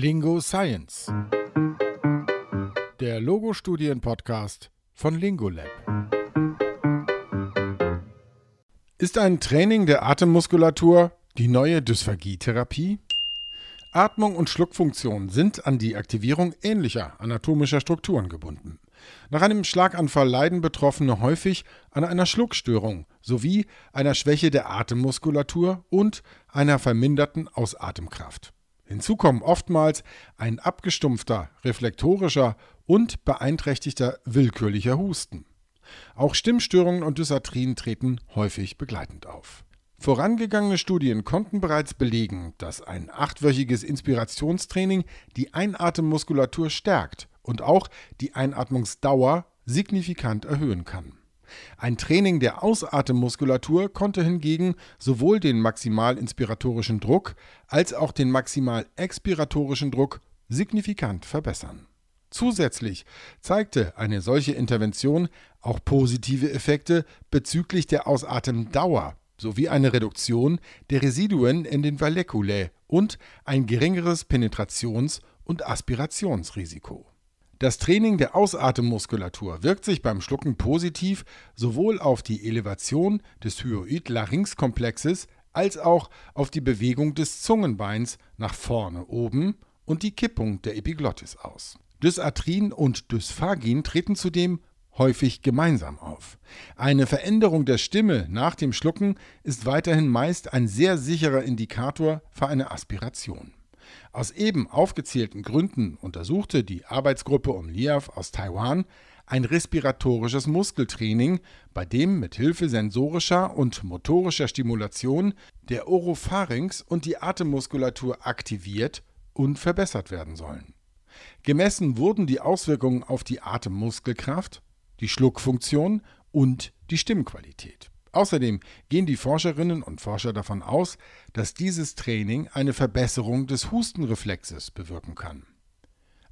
Lingo Science. Der Logo-Studien-Podcast von Lingolab. Ist ein Training der Atemmuskulatur die neue Dysphagie-Therapie? Atmung und Schluckfunktion sind an die Aktivierung ähnlicher anatomischer Strukturen gebunden. Nach einem Schlaganfall leiden Betroffene häufig an einer Schluckstörung sowie einer Schwäche der Atemmuskulatur und einer verminderten Ausatemkraft. Hinzu kommen oftmals ein abgestumpfter, reflektorischer und beeinträchtigter willkürlicher Husten. Auch Stimmstörungen und Dysarthrien treten häufig begleitend auf. Vorangegangene Studien konnten bereits belegen, dass ein achtwöchiges Inspirationstraining die Einatemmuskulatur stärkt und auch die Einatmungsdauer signifikant erhöhen kann. Ein Training der Ausatemmuskulatur konnte hingegen sowohl den maximalinspiratorischen Druck als auch den maximalexpiratorischen Druck signifikant verbessern. Zusätzlich zeigte eine solche Intervention auch positive Effekte bezüglich der Ausatemdauer sowie eine Reduktion der Residuen in den Valleculae und ein geringeres Penetrations- und Aspirationsrisiko. Das Training der Ausatemmuskulatur wirkt sich beim Schlucken positiv sowohl auf die Elevation des Hyoid-Larynx-Komplexes als auch auf die Bewegung des Zungenbeins nach vorne oben und die Kippung der Epiglottis aus. Dysarthrien und Dysphagien treten zudem häufig gemeinsam auf. Eine Veränderung der Stimme nach dem Schlucken ist weiterhin meist ein sehr sicherer Indikator für eine Aspiration. Aus eben aufgezählten Gründen untersuchte die Arbeitsgruppe um Liav aus Taiwan ein respiratorisches Muskeltraining, bei dem mit Hilfe sensorischer und motorischer Stimulation der Oropharynx und die Atemmuskulatur aktiviert und verbessert werden sollen. Gemessen wurden die Auswirkungen auf die Atemmuskelkraft, die Schluckfunktion und die Stimmqualität. Außerdem gehen die Forscherinnen und Forscher davon aus, dass dieses Training eine Verbesserung des Hustenreflexes bewirken kann.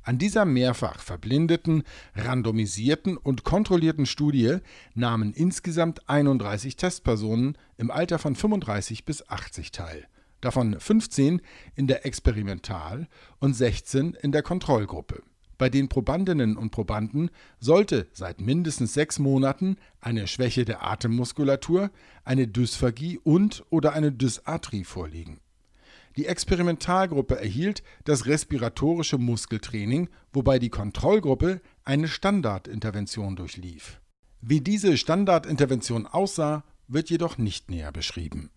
An dieser mehrfach verblindeten, randomisierten und kontrollierten Studie nahmen insgesamt 31 Testpersonen im Alter von 35 bis 80 teil, davon 15 in der Experimental- und 16 in der Kontrollgruppe. Bei den Probandinnen und Probanden sollte seit mindestens sechs Monaten eine Schwäche der Atemmuskulatur, eine Dysphagie und/oder eine Dysarthrie vorliegen. Die Experimentalgruppe erhielt das respiratorische Muskeltraining, wobei die Kontrollgruppe eine Standardintervention durchlief. Wie diese Standardintervention aussah, wird jedoch nicht näher beschrieben.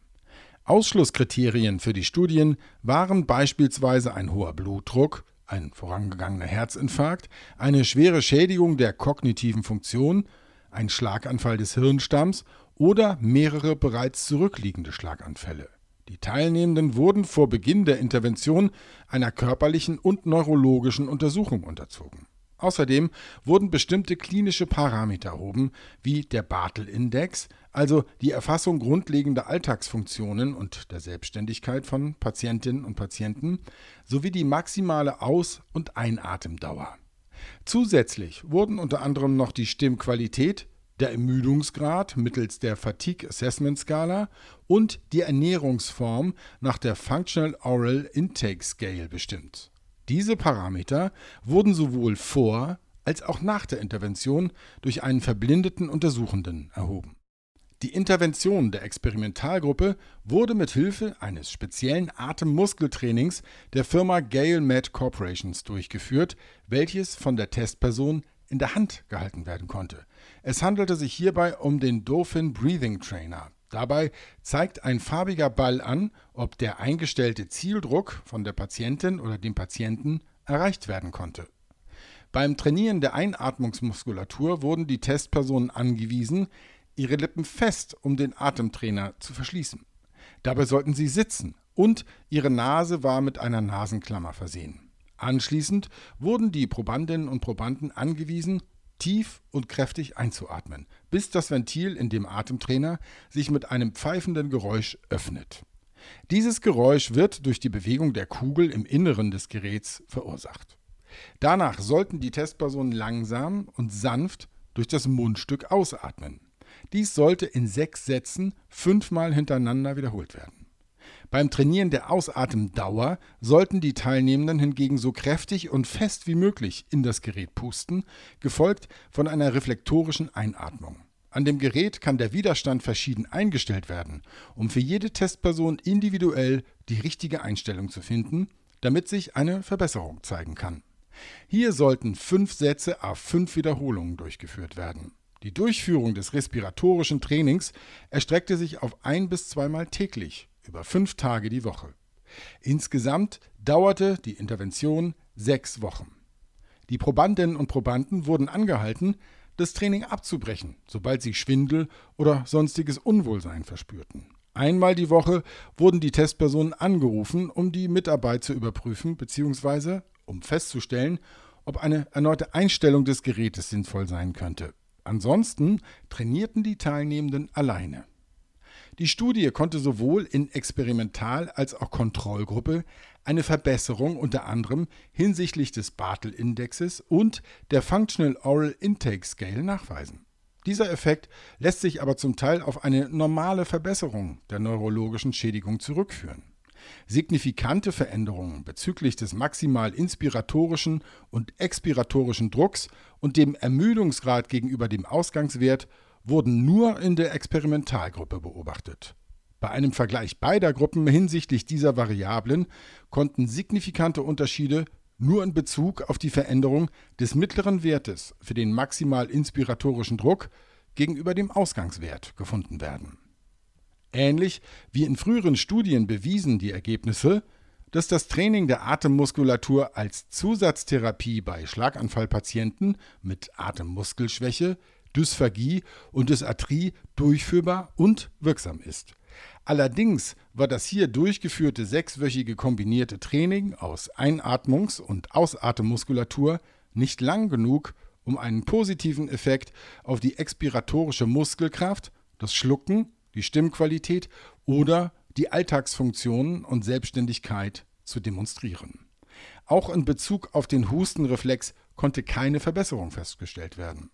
Ausschlusskriterien für die Studien waren beispielsweise ein hoher Blutdruck, ein vorangegangener Herzinfarkt, eine schwere Schädigung der kognitiven Funktion, ein Schlaganfall des Hirnstamms oder mehrere bereits zurückliegende Schlaganfälle. Die Teilnehmenden wurden vor Beginn der Intervention einer körperlichen und neurologischen Untersuchung unterzogen. Außerdem wurden bestimmte klinische Parameter erhoben, wie der Bartel-Index, also die Erfassung grundlegender Alltagsfunktionen und der Selbstständigkeit von Patientinnen und Patienten, sowie die maximale Aus- und Einatemdauer. Zusätzlich wurden unter anderem noch die Stimmqualität, der Ermüdungsgrad mittels der Fatigue Assessment Skala und die Ernährungsform nach der Functional Oral Intake Scale bestimmt. Diese Parameter wurden sowohl vor als auch nach der Intervention durch einen verblindeten Untersuchenden erhoben. Die Intervention der Experimentalgruppe wurde mit Hilfe eines speziellen Atemmuskeltrainings der Firma Gale Med Corporations durchgeführt, welches von der Testperson in der Hand gehalten werden konnte. Es handelte sich hierbei um den Dolphin Breathing Trainer. Dabei zeigt ein farbiger Ball an, ob der eingestellte Zieldruck von der Patientin oder dem Patienten erreicht werden konnte. Beim Trainieren der Einatmungsmuskulatur wurden die Testpersonen angewiesen, ihre Lippen fest um den Atemtrainer zu verschließen. Dabei sollten sie sitzen und ihre Nase war mit einer Nasenklammer versehen. Anschließend wurden die Probandinnen und Probanden angewiesen, tief und kräftig einzuatmen, bis das Ventil in dem Atemtrainer sich mit einem pfeifenden Geräusch öffnet. Dieses Geräusch wird durch die Bewegung der Kugel im Inneren des Geräts verursacht. Danach sollten die Testpersonen langsam und sanft durch das Mundstück ausatmen. Dies sollte in sechs Sätzen fünfmal hintereinander wiederholt werden. Beim Trainieren der Ausatemdauer sollten die Teilnehmenden hingegen so kräftig und fest wie möglich in das Gerät pusten, gefolgt von einer reflektorischen Einatmung. An dem Gerät kann der Widerstand verschieden eingestellt werden, um für jede Testperson individuell die richtige Einstellung zu finden, damit sich eine Verbesserung zeigen kann. Hier sollten fünf Sätze auf fünf Wiederholungen durchgeführt werden. Die Durchführung des respiratorischen Trainings erstreckte sich auf ein bis zweimal täglich, über fünf Tage die Woche. Insgesamt dauerte die Intervention sechs Wochen. Die Probandinnen und Probanden wurden angehalten, das Training abzubrechen, sobald sie Schwindel oder sonstiges Unwohlsein verspürten. Einmal die Woche wurden die Testpersonen angerufen, um die Mitarbeit zu überprüfen bzw. um festzustellen, ob eine erneute Einstellung des Gerätes sinnvoll sein könnte. Ansonsten trainierten die Teilnehmenden alleine. Die Studie konnte sowohl in Experimental- als auch Kontrollgruppe eine Verbesserung unter anderem hinsichtlich des Bartel-Indexes und der Functional Oral Intake Scale nachweisen. Dieser Effekt lässt sich aber zum Teil auf eine normale Verbesserung der neurologischen Schädigung zurückführen. Signifikante Veränderungen bezüglich des maximal inspiratorischen und expiratorischen Drucks und dem Ermüdungsgrad gegenüber dem Ausgangswert wurden nur in der Experimentalgruppe beobachtet. Bei einem Vergleich beider Gruppen hinsichtlich dieser Variablen konnten signifikante Unterschiede nur in Bezug auf die Veränderung des mittleren Wertes für den maximal inspiratorischen Druck gegenüber dem Ausgangswert gefunden werden. Ähnlich wie in früheren Studien bewiesen die Ergebnisse, dass das Training der Atemmuskulatur als Zusatztherapie bei Schlaganfallpatienten mit Atemmuskelschwäche Dysphagie und Dysarthrie durchführbar und wirksam ist. Allerdings war das hier durchgeführte sechswöchige kombinierte Training aus Einatmungs- und Ausatemmuskulatur nicht lang genug, um einen positiven Effekt auf die expiratorische Muskelkraft, das Schlucken, die Stimmqualität oder die Alltagsfunktionen und Selbstständigkeit zu demonstrieren. Auch in Bezug auf den Hustenreflex konnte keine Verbesserung festgestellt werden.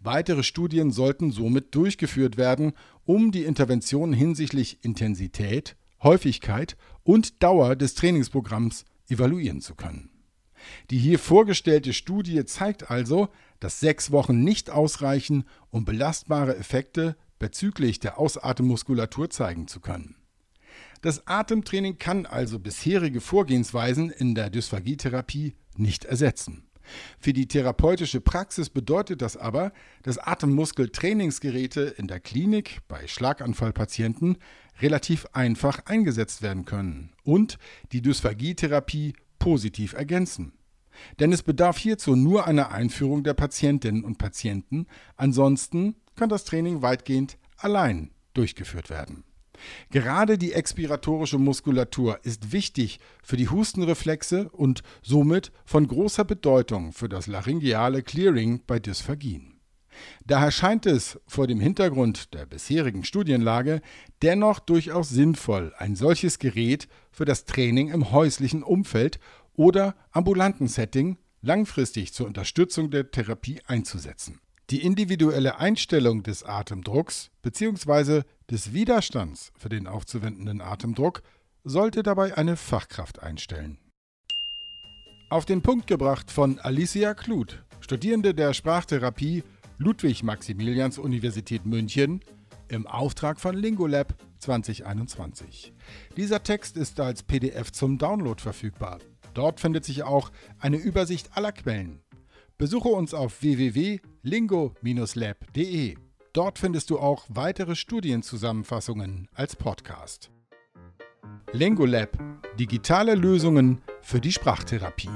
Weitere Studien sollten somit durchgeführt werden, um die Intervention hinsichtlich Intensität, Häufigkeit und Dauer des Trainingsprogramms evaluieren zu können. Die hier vorgestellte Studie zeigt also, dass sechs Wochen nicht ausreichen, um belastbare Effekte bezüglich der Ausatemmuskulatur zeigen zu können. Das Atemtraining kann also bisherige Vorgehensweisen in der Dysphagietherapie nicht ersetzen. Für die therapeutische Praxis bedeutet das aber, dass Atemmuskeltrainingsgeräte in der Klinik bei Schlaganfallpatienten relativ einfach eingesetzt werden können und die Dysphagietherapie positiv ergänzen. Denn es bedarf hierzu nur einer Einführung der Patientinnen und Patienten, ansonsten kann das Training weitgehend allein durchgeführt werden. Gerade die expiratorische Muskulatur ist wichtig für die Hustenreflexe und somit von großer Bedeutung für das laryngeale Clearing bei Dysphagien. Daher scheint es vor dem Hintergrund der bisherigen Studienlage dennoch durchaus sinnvoll, ein solches Gerät für das Training im häuslichen Umfeld oder ambulanten Setting langfristig zur Unterstützung der Therapie einzusetzen. Die individuelle Einstellung des Atemdrucks bzw. des Widerstands für den aufzuwendenden Atemdruck sollte dabei eine Fachkraft einstellen. Auf den Punkt gebracht von Alicia Kluth, Studierende der Sprachtherapie Ludwig-Maximilians-Universität München im Auftrag von Lingolab 2021. Dieser Text ist als PDF zum Download verfügbar. Dort findet sich auch eine Übersicht aller Quellen. Besuche uns auf www.lingo-lab.de. Dort findest du auch weitere Studienzusammenfassungen als Podcast. Lingolab – digitale Lösungen für die Sprachtherapie.